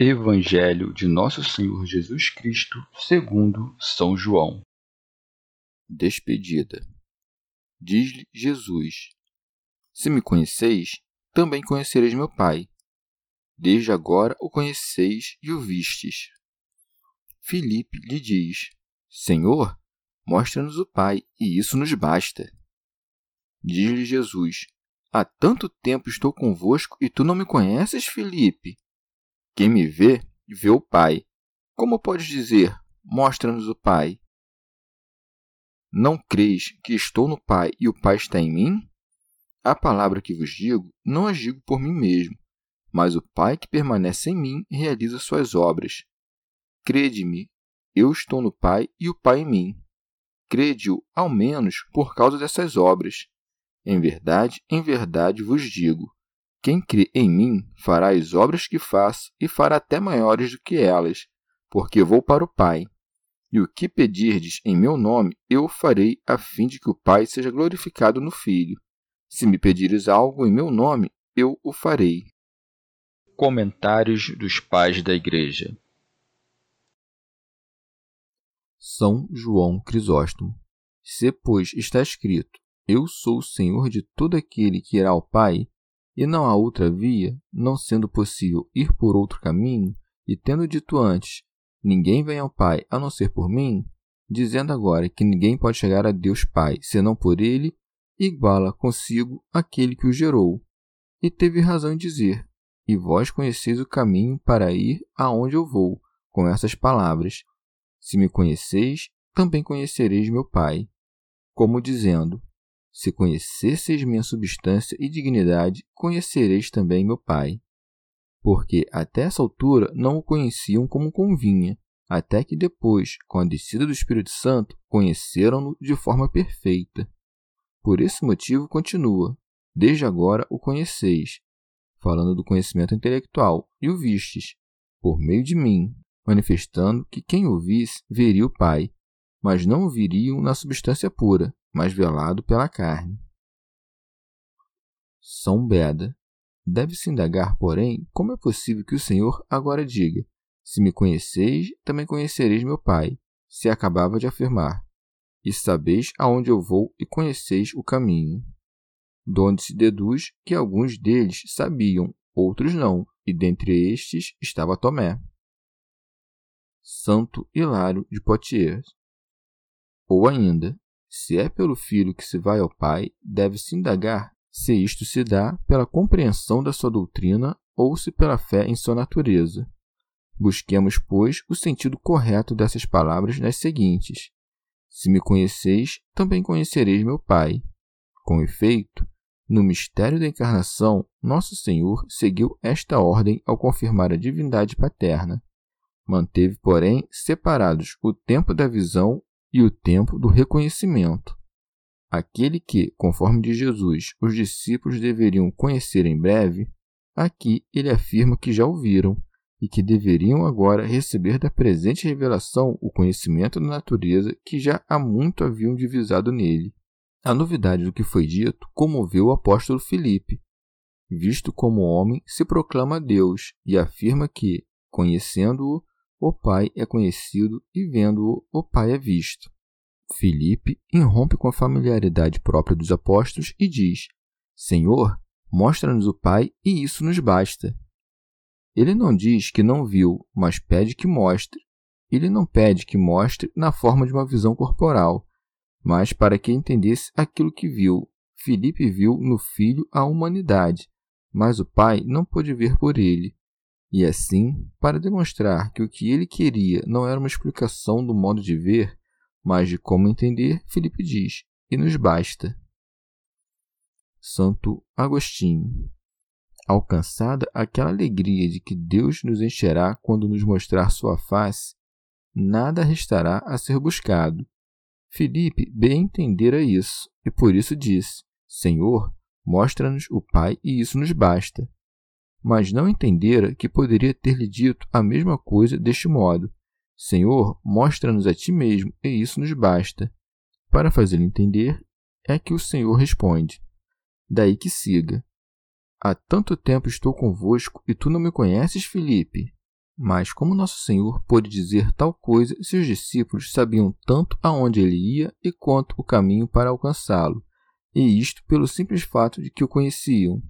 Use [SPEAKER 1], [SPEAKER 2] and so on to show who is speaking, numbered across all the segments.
[SPEAKER 1] Evangelho de Nosso Senhor Jesus Cristo, segundo São João.
[SPEAKER 2] Despedida. Diz-lhe Jesus: Se me conheceis, também conhecereis meu Pai. Desde agora o conheceis e o vistes. Filipe lhe diz: Senhor, mostra-nos o Pai, e isso nos basta. Diz-lhe Jesus: Há tanto tempo estou convosco e tu não me conheces, Filipe? Quem me vê, vê o Pai. Como podes dizer, mostra-nos o Pai? Não creis que estou no Pai e o Pai está em mim? A palavra que vos digo, não as digo por mim mesmo, mas o Pai que permanece em mim realiza suas obras. Crede-me, eu estou no Pai e o Pai em mim. Crede-o, ao menos, por causa dessas obras. Em verdade, em verdade vos digo: quem crê em mim fará as obras que faço e fará até maiores do que elas, porque vou para o Pai. E o que pedirdes em meu nome, eu o farei, a fim de que o Pai seja glorificado no Filho. Se me pedires algo em meu nome, eu o farei.
[SPEAKER 1] Comentários dos Pais da Igreja
[SPEAKER 2] São João Crisóstomo. Se, pois, está escrito: Eu sou o Senhor de todo aquele que irá ao Pai, e não há outra via, não sendo possível ir por outro caminho, e tendo dito antes, ninguém vem ao Pai a não ser por mim, dizendo agora que ninguém pode chegar a Deus Pai senão por ele, iguala consigo aquele que o gerou. E teve razão em dizer: E vós conheceis o caminho para ir aonde eu vou, com essas palavras: Se me conheceis, também conhecereis meu Pai. Como dizendo: se conhecesseis minha substância e dignidade, conhecereis também meu Pai. Porque até essa altura não o conheciam como convinha, até que depois, com a descida do Espírito Santo, conheceram-no de forma perfeita. Por esse motivo continua: desde agora o conheceis, falando do conhecimento intelectual, e o vistes, por meio de mim, manifestando que quem o visse veria o Pai, mas não o viriam na substância pura, mas velado pela carne. São Beda. Deve-se indagar, porém, como é possível que o Senhor agora diga: Se me conheceis, também conhecereis meu Pai, se acabava de afirmar, e sabeis aonde eu vou e conheceis o caminho. Donde se deduz que alguns deles sabiam, outros não, e dentre estes estava Tomé. Santo Hilário de Poitiers. Ou ainda, se é pelo filho que se vai ao pai, deve-se indagar se isto se dá pela compreensão da sua doutrina ou se pela fé em sua natureza. Busquemos, pois, o sentido correto dessas palavras nas seguintes: Se me conheceis, também conhecereis meu Pai. Com efeito, no mistério da encarnação, nosso Senhor seguiu esta ordem ao confirmar a divindade paterna. Manteve, porém, separados o tempo da visão e o tempo do reconhecimento. Aquele que, conforme de Jesus, os discípulos deveriam conhecer em breve, aqui ele afirma que já ouviram e que deveriam agora receber da presente revelação o conhecimento da natureza que já há muito haviam divisado nele. A novidade do que foi dito comoveu o apóstolo Filipe. Visto como homem, se proclama Deus e afirma que, conhecendo-o, o Pai é conhecido e vendo-o, o Pai é visto. Filipe irrompe com a familiaridade própria dos apóstolos e diz: Senhor, mostra-nos o Pai e isso nos basta. Ele não diz que não viu, mas pede que mostre. Ele não pede que mostre na forma de uma visão corporal, mas para que entendesse aquilo que viu. Filipe viu no filho a humanidade, mas o pai não pôde ver por ele. E assim, para demonstrar que o que ele queria não era uma explicação do modo de ver, mas de como entender, Filipe diz: e nos basta. Santo Agostinho Alcançada aquela alegria de que Deus nos encherá quando nos mostrar sua face, nada restará a ser buscado. Filipe bem entendera isso, e por isso disse: Senhor, mostra-nos o Pai, e isso nos basta. Mas não entendera que poderia ter-lhe dito a mesma coisa deste modo: Senhor, mostra-nos a ti mesmo, e isso nos basta. Para fazê-lo entender, é que o Senhor responde: Daí que siga. Há tanto tempo estou convosco e tu não me conheces, Filipe? Mas como nosso Senhor pôde dizer tal coisa se os discípulos sabiam tanto aonde ele ia e quanto o caminho para alcançá-lo, e isto pelo simples fato de que o conheciam?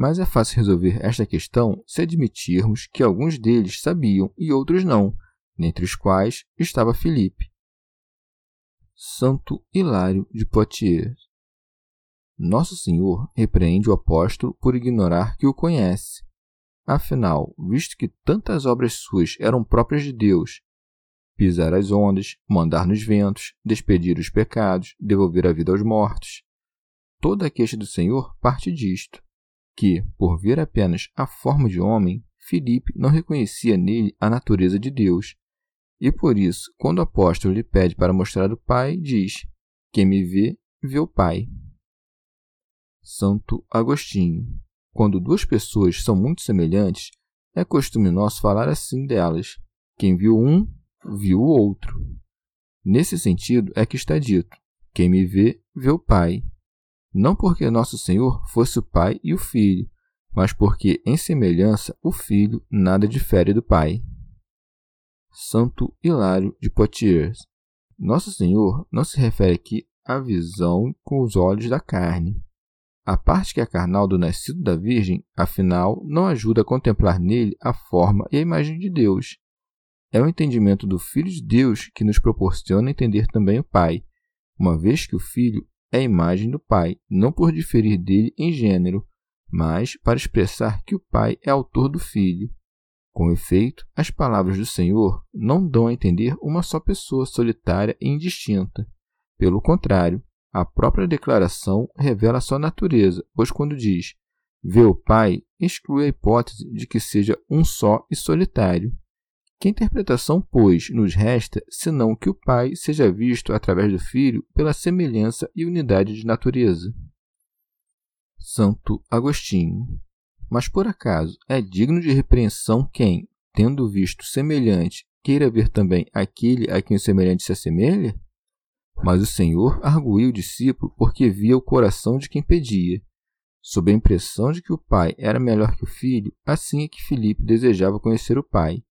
[SPEAKER 2] Mas é fácil resolver esta questão se admitirmos que alguns deles sabiam e outros não, dentre os quais estava Filipe. Santo Hilário de Poitiers nosso Senhor repreende o apóstolo por ignorar que o conhece. Afinal, visto que tantas obras suas eram próprias de Deus, pisar as ondas, mandar nos ventos, despedir os pecados, devolver a vida aos mortos, toda a queixa do Senhor parte disto, que, por ver apenas a forma de homem, Filipe não reconhecia nele a natureza de Deus. E por isso, quando o apóstolo lhe pede para mostrar o Pai, diz: Quem me vê, vê o Pai. Santo Agostinho. Quando duas pessoas são muito semelhantes, é costume nosso falar assim delas: quem viu um, viu o outro. Nesse sentido é que está dito: quem me vê, vê o Pai. Não porque nosso Senhor fosse o Pai e o Filho, mas porque, em semelhança, o Filho nada difere do Pai. Santo Hilário de Poitiers. Nosso Senhor não se refere aqui à visão com os olhos da carne, a parte que é carnal do nascido da Virgem, afinal, não ajuda a contemplar nele a forma e a imagem de Deus. É o entendimento do Filho de Deus que nos proporciona entender também o Pai, uma vez que o Filho é a imagem do Pai, não por diferir dele em gênero, mas para expressar que o Pai é autor do Filho. Com efeito, as palavras do Senhor não dão a entender uma só pessoa solitária e indistinta. Pelo contrário, a própria declaração revela sua natureza, pois quando diz vê o Pai, exclui a hipótese de que seja um só e solitário. Que interpretação, pois, nos resta, senão que o Pai seja visto através do Filho pela semelhança e unidade de natureza? Santo Agostinho. Mas por acaso é digno de repreensão quem, tendo visto semelhante, queira ver também aquele a quem o semelhante se assemelha? Mas o Senhor arguiu o discípulo porque via o coração de quem pedia. Sob a impressão de que o pai era melhor que o filho, assim é que Filipe desejava conhecer o pai,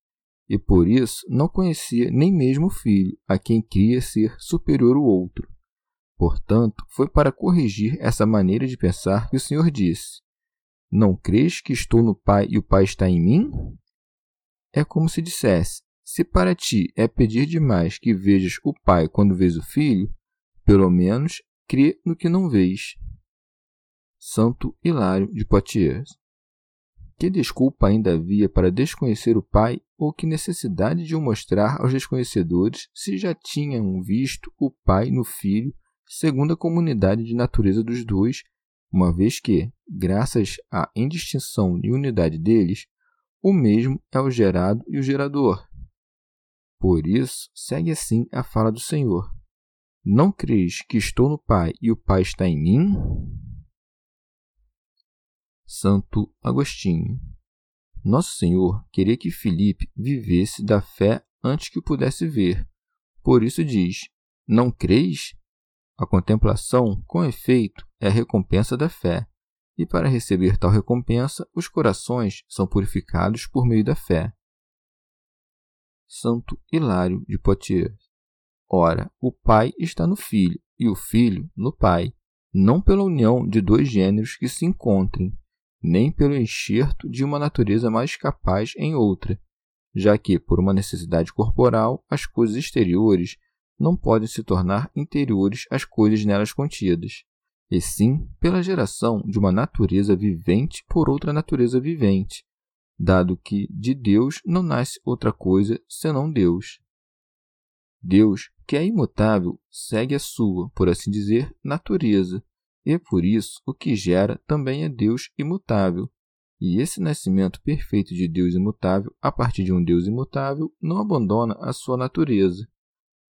[SPEAKER 2] e por isso não conhecia nem mesmo o filho, a quem cria ser superior ao outro. Portanto, foi para corrigir essa maneira de pensar que o Senhor disse: Não crês que estou no Pai e o Pai está em mim? É como se dissesse: se para ti é pedir demais que vejas o pai quando vês o filho, pelo menos crê no que não vês. Santo Hilário de Poitiers. Que desculpa ainda havia para desconhecer o pai ou que necessidade de o mostrar aos desconhecedores se já tinham visto o pai no filho segundo a comunidade de natureza dos dois, uma vez que, graças à indistinção e unidade deles, o mesmo é o gerado e o gerador, por isso, segue assim a fala do Senhor: Não creis que estou no Pai e o Pai está em mim? Santo Agostinho. Nosso Senhor queria que Filipe vivesse da fé antes que o pudesse ver. Por isso diz: Não creis? A contemplação, com efeito, é a recompensa da fé, e para receber tal recompensa, os corações são purificados por meio da fé. Santo Hilário de Poitiers. Ora, o Pai está no Filho e o Filho no Pai, não pela união de dois gêneros que se encontrem, nem pelo enxerto de uma natureza mais capaz em outra, já que, por uma necessidade corporal, as coisas exteriores não podem se tornar interiores às coisas nelas contidas, e sim pela geração de uma natureza vivente por outra natureza vivente, dado que de Deus não nasce outra coisa senão Deus. Deus, que é imutável, segue a sua, por assim dizer, natureza, e por isso o que gera também é Deus imutável. E esse nascimento perfeito de Deus imutável, a partir de um Deus imutável, não abandona a sua natureza.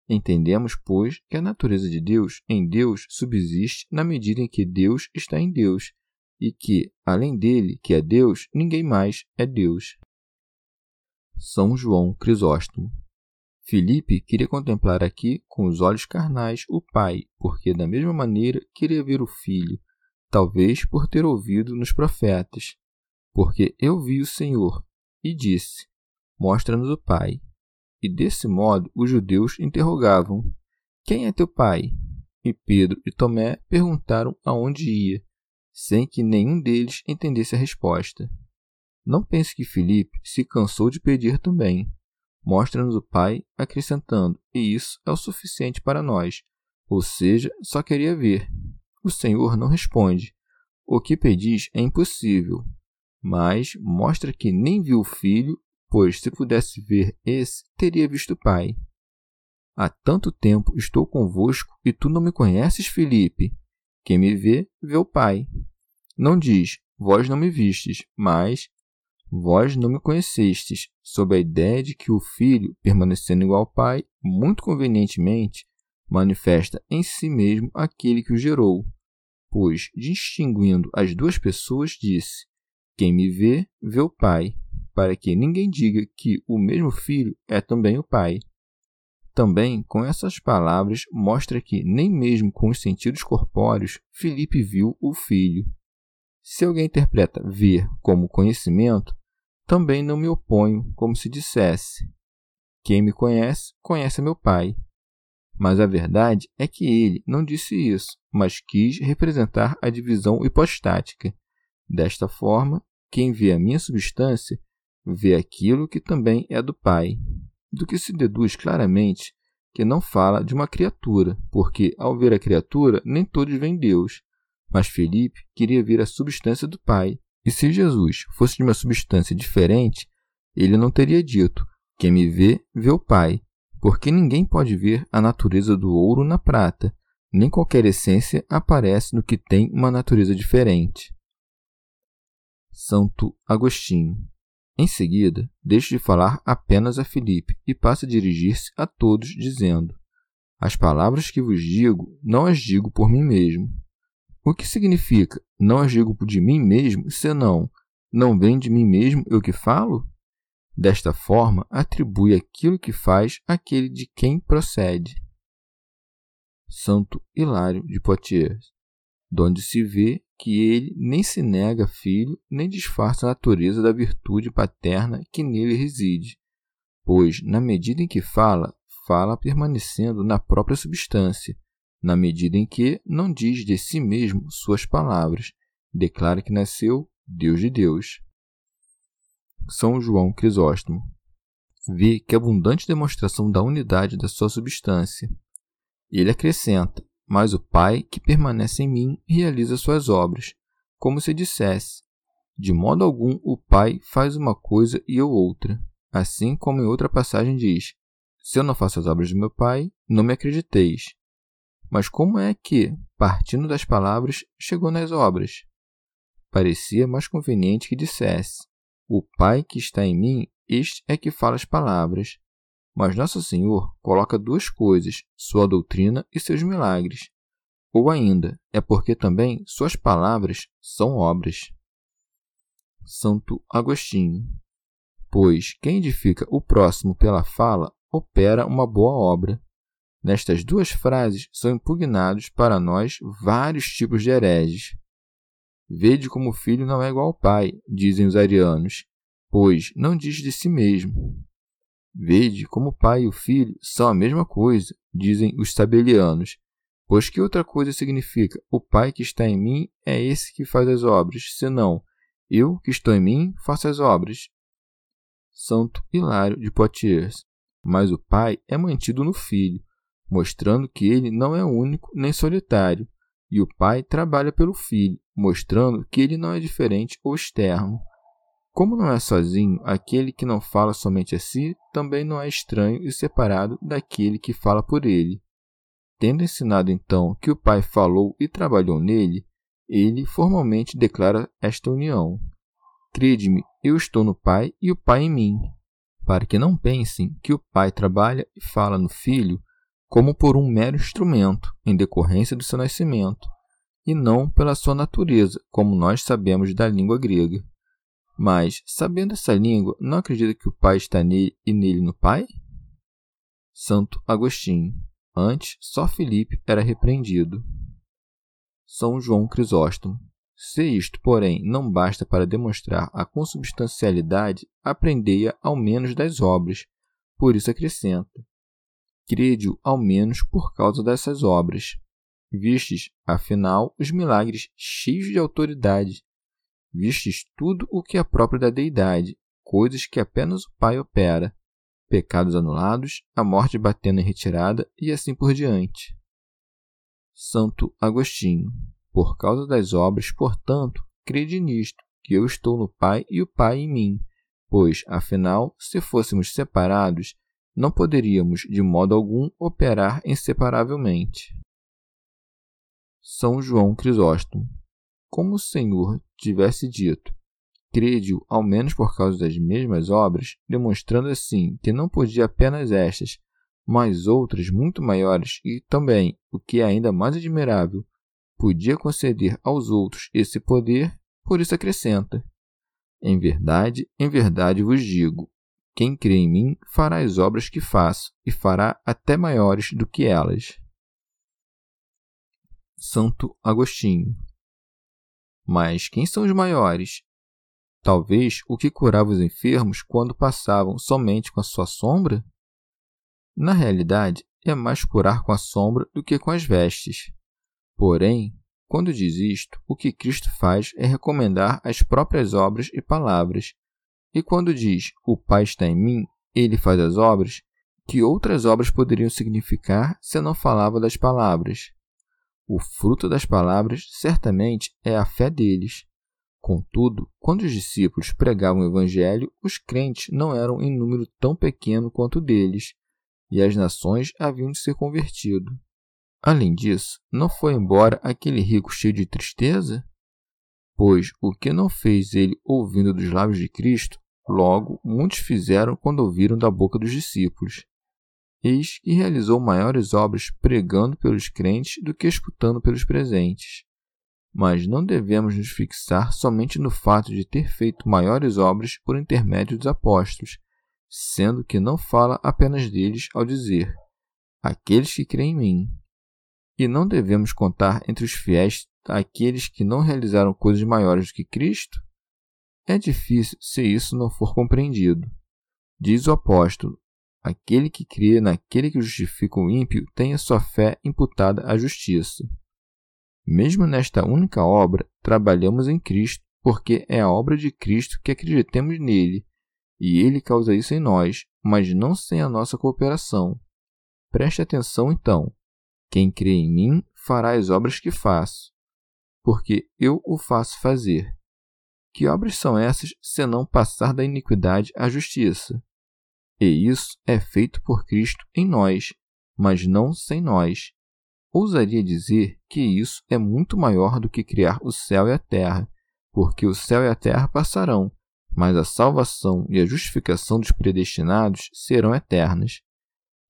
[SPEAKER 2] Entendemos, pois, que a natureza de Deus em Deus subsiste na medida em que Deus está em Deus, e que, além dele, que é Deus, ninguém mais é Deus. São João Crisóstomo Filipe queria contemplar aqui com os olhos carnais o Pai, porque da mesma maneira queria ver o Filho, talvez por ter ouvido nos profetas. Porque eu vi o Senhor e disse: Mostra-nos o Pai. E desse modo os judeus interrogavam: Quem é teu Pai? E Pedro e Tomé perguntaram aonde ia, sem que nenhum deles entendesse a resposta. Não pense que Filipe se cansou de pedir também Mostra-nos o Pai, acrescentando: E isso é o suficiente para nós. Ou seja, só queria ver. O Senhor não responde. O que pedis é impossível. Mas mostra que nem viu o filho, pois se pudesse ver esse, teria visto o Pai. Há tanto tempo estou convosco e tu não me conheces, Filipe. Quem me vê, vê o Pai. Não diz, vós não me vistes, mas Vós não me conhecestes, sob a ideia de que o Filho, permanecendo igual ao Pai, muito convenientemente, manifesta em si mesmo aquele que o gerou. Pois, distinguindo as duas pessoas, disse: Quem me vê, vê o Pai, para que ninguém diga que o mesmo Filho é também o Pai. Também, com essas palavras, mostra que, nem mesmo com os sentidos corpóreos, Filipe viu o Filho. Se alguém interpreta ver como conhecimento, também não me oponho, como se dissesse: Quem me conhece, conhece meu Pai. Mas a verdade é que ele não disse isso, mas quis representar a divisão hipostática. Desta forma, quem vê a minha substância vê aquilo que também é do Pai, do que se deduz claramente que não fala de uma criatura, porque ao ver a criatura nem todos veem Deus. Mas Felipe queria ver a substância do Pai, e se Jesus fosse de uma substância diferente, ele não teria dito: Quem me vê, vê o Pai, porque ninguém pode ver a natureza do ouro na prata, nem qualquer essência aparece no que tem uma natureza diferente. Santo Agostinho. Em seguida, deixa de falar apenas a Filipe e passa a dirigir-se a todos, dizendo: As palavras que vos digo, não as digo por mim mesmo, o que significa não as digo de mim mesmo, senão não vem de mim mesmo eu que falo? Desta forma, atribui aquilo que faz àquele de quem procede. Santo Hilário de Poitiers, donde se vê que ele nem se nega filho, nem disfarça a natureza da virtude paterna que nele reside, pois, na medida em que fala, fala permanecendo na própria substância, na medida em que não diz de si mesmo suas palavras, declara que nasceu Deus de Deus. São João Crisóstomo vê que abundante demonstração da unidade da sua substância. Ele acrescenta: Mas o Pai que permanece em mim realiza suas obras, como se dissesse: De modo algum o Pai faz uma coisa e eu outra. Assim como em outra passagem diz: Se eu não faço as obras do meu Pai, não me acrediteis. Mas como é que, partindo das palavras, chegou nas obras? Parecia mais conveniente que dissesse: O Pai que está em mim, este é que fala as palavras. Mas Nosso Senhor coloca duas coisas, sua doutrina e seus milagres. Ou ainda, é porque também suas palavras são obras. Santo Agostinho. Pois quem edifica o próximo pela fala opera uma boa obra. Nestas duas frases são impugnados para nós vários tipos de hereges. Vede como o filho não é igual ao pai, dizem os arianos, pois não diz de si mesmo. Vede como o pai e o filho são a mesma coisa, dizem os sabelianos, pois que outra coisa significa o pai que está em mim é esse que faz as obras, senão eu que estou em mim faço as obras. Santo Hilário de Poitiers. Mas o Pai é mantido no Filho, mostrando que ele não é único nem solitário, e o Pai trabalha pelo Filho, mostrando que ele não é diferente ou externo. Como não é sozinho, aquele que não fala somente a si também não é estranho e separado daquele que fala por ele. Tendo ensinado então que o Pai falou e trabalhou nele, ele formalmente declara esta união. Crede-me, eu estou no Pai e o Pai em mim, para que não pensem que o Pai trabalha e fala no Filho como por um mero instrumento, em decorrência do seu nascimento, e não pela sua natureza, como nós sabemos da língua grega. Mas, sabendo essa língua, não acredita que o Pai está nele e nele no Pai? Santo Agostinho. Antes, só Filipe era repreendido. São João Crisóstomo. Se isto, porém, não basta para demonstrar a consubstancialidade, aprendei-a ao menos das obras. Por isso acrescenta: crede-o ao menos por causa dessas obras. Vistes, afinal, os milagres cheios de autoridade. Vistes tudo o que é próprio da deidade, coisas que apenas o Pai opera, pecados anulados, a morte batendo em retirada e assim por diante. Santo Agostinho. Por causa das obras, portanto, crede nisto, que eu estou no Pai e o Pai em mim, pois, afinal, se fôssemos separados, não poderíamos, de modo algum, operar inseparavelmente. São João Crisóstomo. Como o Senhor tivesse dito, crede-o ao menos por causa das mesmas obras, demonstrando assim que não podia apenas estas, mas outras muito maiores e também, o que é ainda mais admirável, podia conceder aos outros esse poder, por isso acrescenta: Em verdade, em verdade vos digo, quem crê em mim fará as obras que faço, e fará até maiores do que elas. Santo Agostinho. Mas quem são os maiores? Talvez o que curava os enfermos quando passavam somente com a sua sombra? Na realidade, é mais curar com a sombra do que com as vestes. Porém, quando diz isto, o que Cristo faz é recomendar as próprias obras e palavras. E quando diz o Pai está em mim, ele faz as obras, que outras obras poderiam significar se não falava das palavras? O fruto das palavras certamente é a fé deles. Contudo, quando os discípulos pregavam o Evangelho, os crentes não eram em número tão pequeno quanto deles, e as nações haviam de ser convertido. Além disso, não foi embora aquele rico cheio de tristeza? Pois o que não fez ele ouvindo dos lábios de Cristo, logo muitos fizeram quando ouviram da boca dos discípulos. Eis que realizou maiores obras pregando pelos crentes do que escutando pelos presentes. Mas não devemos nos fixar somente no fato de ter feito maiores obras por intermédio dos apóstolos, sendo que não fala apenas deles ao dizer: Aqueles que creem em mim. E não devemos contar entre os fiéis aqueles que não realizaram coisas maiores do que Cristo? É difícil se isso não for compreendido. Diz o apóstolo: Aquele que crê naquele que justifica o ímpio tem a sua fé imputada à justiça. Mesmo nesta única obra, trabalhamos em Cristo, porque é a obra de Cristo que acreditemos nele e ele causa isso em nós, mas não sem a nossa cooperação. Preste atenção então. Quem crê em mim fará as obras que faço, porque eu o faço fazer. Que obras são essas, senão passar da iniquidade à justiça? E isso é feito por Cristo em nós, mas não sem nós. Ousaria dizer que isso é muito maior do que criar o céu e a terra, porque o céu e a terra passarão, mas a salvação e a justificação dos predestinados serão eternas.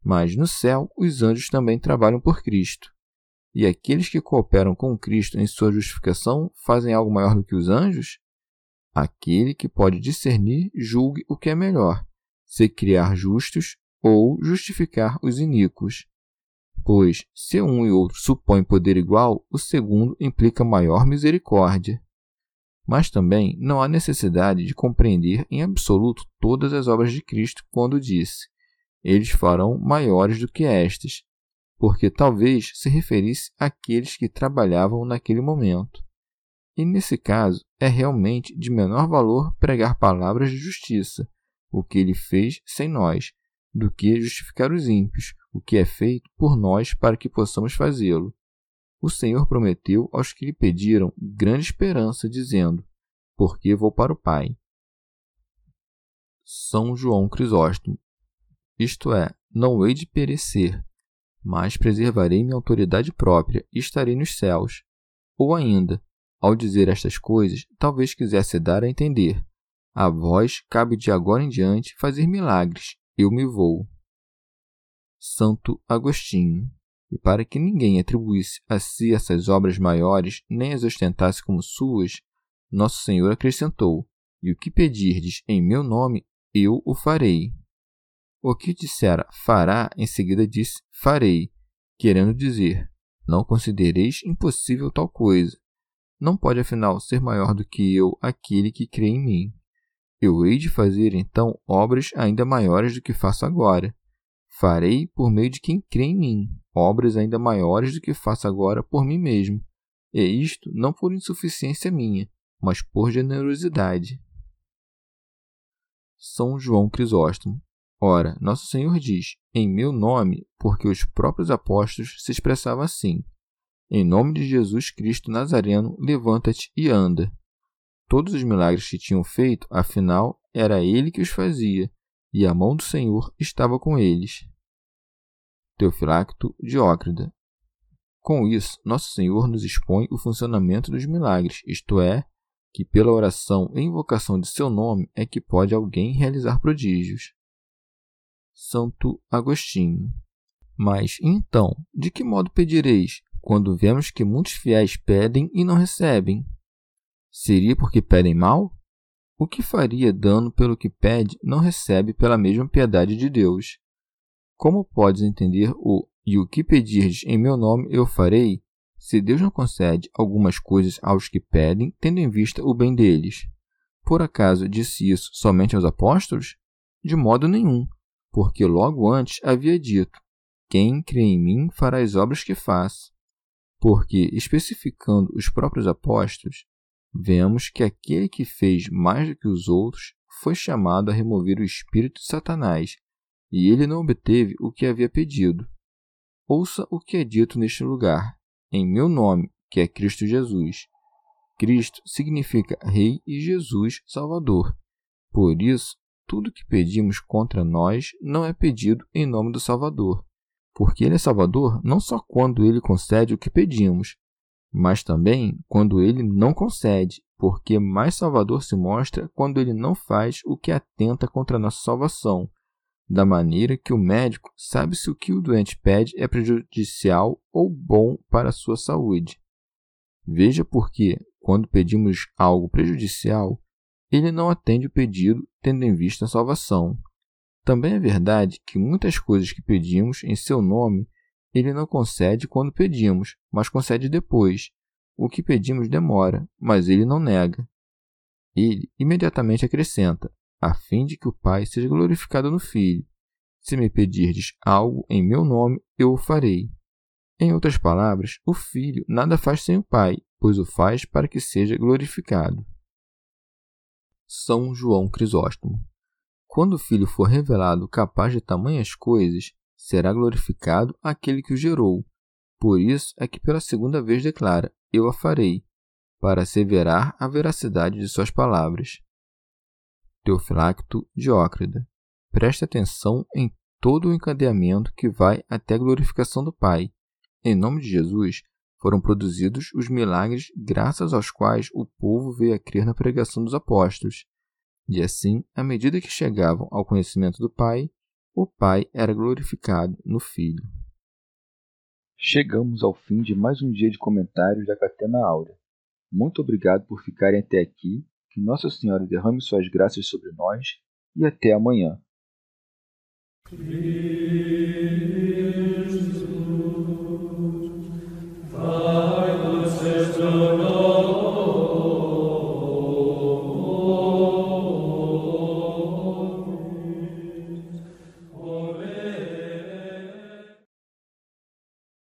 [SPEAKER 2] Mas no céu, os anjos também trabalham por Cristo. E aqueles que cooperam com Cristo em sua justificação fazem algo maior do que os anjos? Aquele que pode discernir, julgue o que é melhor, se criar justos ou justificar os iníquos. Pois, se um e outro supõem poder igual, o segundo implica maior misericórdia. Mas também não há necessidade de compreender em absoluto todas as obras de Cristo quando disse: Eles farão maiores do que estas, porque talvez se referisse àqueles que trabalhavam naquele momento. E nesse caso, é realmente de menor valor pregar palavras de justiça, o que ele fez sem nós, do que justificar os ímpios, o que é feito por nós para que possamos fazê-lo. O Senhor prometeu aos que lhe pediram grande esperança, dizendo: Porque vou para o Pai. São João Crisóstomo. Isto é, não hei de perecer, mas preservarei minha autoridade própria e estarei nos céus. Ou ainda, ao dizer estas coisas, talvez quisesse dar a entender: a vós cabe de agora em diante fazer milagres, eu me vou. Santo Agostinho. E para que ninguém atribuísse a si essas obras maiores, nem as ostentasse como suas, Nosso Senhor acrescentou: E o que pedirdes em meu nome, eu o farei. O que dissera fará, em seguida disse farei, querendo dizer: Não considereis impossível tal coisa, não pode, afinal, ser maior do que eu aquele que crê em mim. Eu hei de fazer, então, obras ainda maiores do que faço agora. Farei por meio de quem crê em mim, obras ainda maiores do que faço agora por mim mesmo. E isto não por insuficiência minha, mas por generosidade. São João Crisóstomo. Ora, Nosso Senhor diz, em meu nome, porque os próprios apóstolos se expressavam assim. Em nome de Jesus Cristo Nazareno, levanta-te e anda. Todos os milagres que tinham feito, afinal, era ele que os fazia, e a mão do Senhor estava com eles. Teofilacto Diócrida. Com isso, Nosso Senhor nos expõe o funcionamento dos milagres, isto é, que pela oração e invocação de seu nome é que pode alguém realizar prodígios. Santo Agostinho. Mas então, de que modo pedireis quando vemos que muitos fiéis pedem e não recebem? Seria porque pedem mal? O que faria dano pelo que pede não recebe pela mesma piedade de Deus? Como podes entender o e o que pedirdes em meu nome eu farei, se Deus não concede algumas coisas aos que pedem, tendo em vista o bem deles? Por acaso disse isso somente aos apóstolos? De modo nenhum, porque logo antes havia dito: Quem crê em mim fará as obras que faço porque, especificando os próprios apóstolos, vemos que aquele que fez mais do que os outros foi chamado a remover o espírito de Satanás, e ele não obteve o que havia pedido. Ouça o que é dito neste lugar, em meu nome, que é Cristo Jesus. Cristo significa Rei e Jesus Salvador. Por isso, tudo que pedimos contra nós não é pedido em nome do Salvador, porque Ele é Salvador não só quando Ele concede o que pedimos, mas também quando Ele não concede, porque mais Salvador se mostra quando Ele não faz o que atenta contra a nossa salvação, da maneira que o médico sabe se o que o doente pede é prejudicial ou bom para a sua saúde. Veja porque, quando pedimos algo prejudicial, ele não atende o pedido tendo em vista a salvação. Também é verdade que muitas coisas que pedimos em seu nome ele não concede quando pedimos, mas concede depois. O que pedimos demora, mas ele não nega. Ele imediatamente acrescenta, a fim de que o Pai seja glorificado no Filho. Se me pedirdes algo em meu nome, eu o farei. Em outras palavras, o Filho nada faz sem o Pai, pois o faz para que seja glorificado. São João Crisóstomo quando o Filho for revelado capaz de tamanhas coisas, será glorificado aquele que o gerou. Por isso é que pela segunda vez declara: Eu a farei, para asseverar a veracidade de suas palavras. Teofilacto Diócrida. Preste atenção em todo o encadeamento que vai até a glorificação do Pai. Em nome de Jesus, foram produzidos os milagres graças aos quais o povo veio a crer na pregação dos apóstolos. E assim, à medida que chegavam ao conhecimento do Pai, o Pai era glorificado no Filho.
[SPEAKER 1] Chegamos ao fim de mais um dia de comentários da Catena Áurea. Muito obrigado por ficarem até aqui. Que Nossa Senhora derrame suas graças sobre nós e até amanhã.